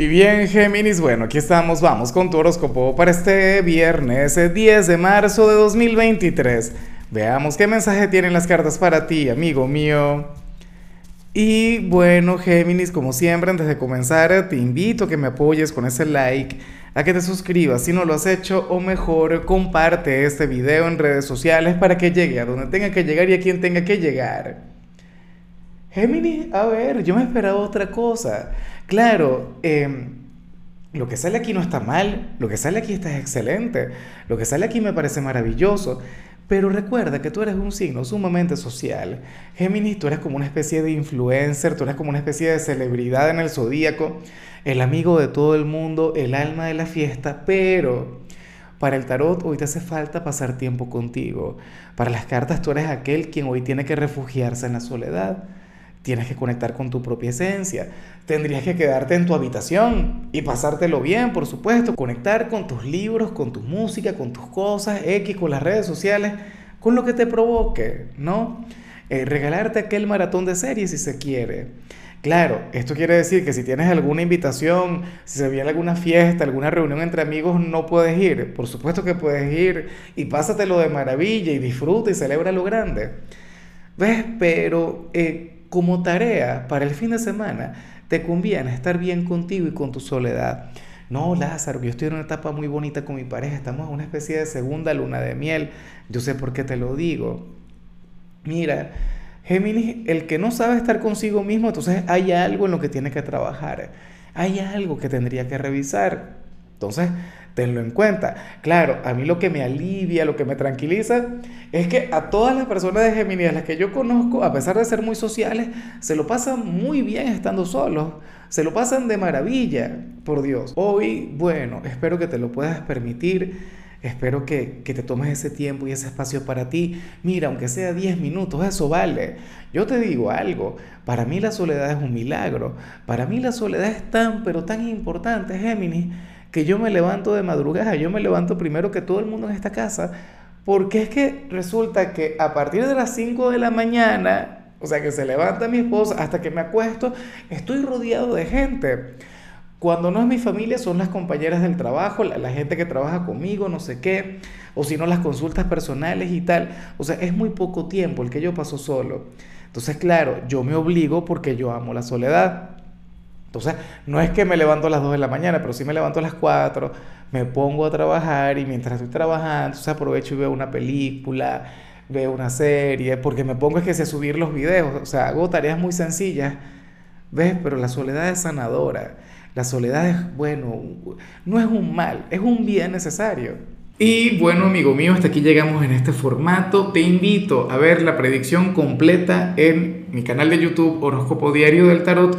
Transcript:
Y bien, Géminis, bueno, aquí estamos, vamos con tu horóscopo para este viernes 10 de marzo de 2023. Veamos qué mensaje tienen las cartas para ti, amigo mío. Y bueno, Géminis, como siempre, antes de comenzar, te invito a que me apoyes con ese like, a que te suscribas si no lo has hecho, o mejor, comparte este video en redes sociales para que llegue a donde tenga que llegar y a quien tenga que llegar. Géminis, a ver, yo me esperaba otra cosa. Claro, em, lo que sale aquí no está mal, lo que sale aquí está excelente, lo que sale aquí me parece maravilloso, pero recuerda que tú eres un signo sumamente social. Géminis, tú eres como una especie de influencer, tú eres como una especie de celebridad en el zodíaco, el amigo de todo el mundo, el alma de la fiesta, pero para el tarot hoy te hace falta pasar tiempo contigo. Para las cartas tú eres aquel quien hoy tiene que refugiarse en la soledad Tienes que conectar con tu propia esencia. Tendrías que quedarte en tu habitación y pasártelo bien, por supuesto. Conectar con tus libros, con tu música, con tus cosas, X, con las redes sociales, con lo que te provoque, ¿no? Eh, regalarte aquel maratón de series si se quiere. Claro, esto quiere decir que si tienes alguna invitación, si se viene alguna fiesta, alguna reunión entre amigos, no puedes ir. Por supuesto que puedes ir y pásatelo de maravilla y disfruta y celebra lo grande. ¿Ves? Pero eh, como tarea para el fin de semana, te conviene estar bien contigo y con tu soledad. No, Lázaro, yo estoy en una etapa muy bonita con mi pareja, estamos en una especie de segunda luna de miel. Yo sé por qué te lo digo. Mira, Géminis, el que no sabe estar consigo mismo, entonces hay algo en lo que tiene que trabajar. Hay algo que tendría que revisar. Entonces, tenlo en cuenta. Claro, a mí lo que me alivia, lo que me tranquiliza, es que a todas las personas de Géminis, las que yo conozco, a pesar de ser muy sociales, se lo pasan muy bien estando solos. Se lo pasan de maravilla, por Dios. Hoy, bueno, espero que te lo puedas permitir. Espero que, que, te tomes ese tiempo y ese espacio para ti. Mira, aunque sea 10 minutos, eso vale. Yo te digo algo, para mí la soledad es un milagro. Para mí la soledad es tan, pero tan importante, Géminis, que yo me levanto de madrugada, yo me levanto primero que todo el mundo en esta casa, porque es que resulta que a partir de las 5 de la mañana, o sea que se levanta mi esposa hasta que me acuesto, estoy rodeado de gente. Cuando no es mi familia, son las compañeras del trabajo, la, gente que trabaja conmigo, no sé qué, o si no, las consultas personales y tal. O sea, es muy poco tiempo el que yo paso solo. Entonces, claro, yo me obligo porque yo amo la soledad. Entonces, no es que me levanto a las 2 de la mañana, pero sí me levanto a las 4, me pongo a trabajar y mientras estoy trabajando, entonces aprovecho y veo una película, veo una serie, porque me pongo es que sé subir los videos, o sea, hago tareas muy sencillas, ¿ves? Pero la soledad es sanadora, la soledad es, bueno, no es un mal, es un bien necesario. Y bueno, amigo mío, hasta aquí llegamos en este formato. Te invito a ver la predicción completa en mi canal de YouTube Horóscopo Diario del Tarot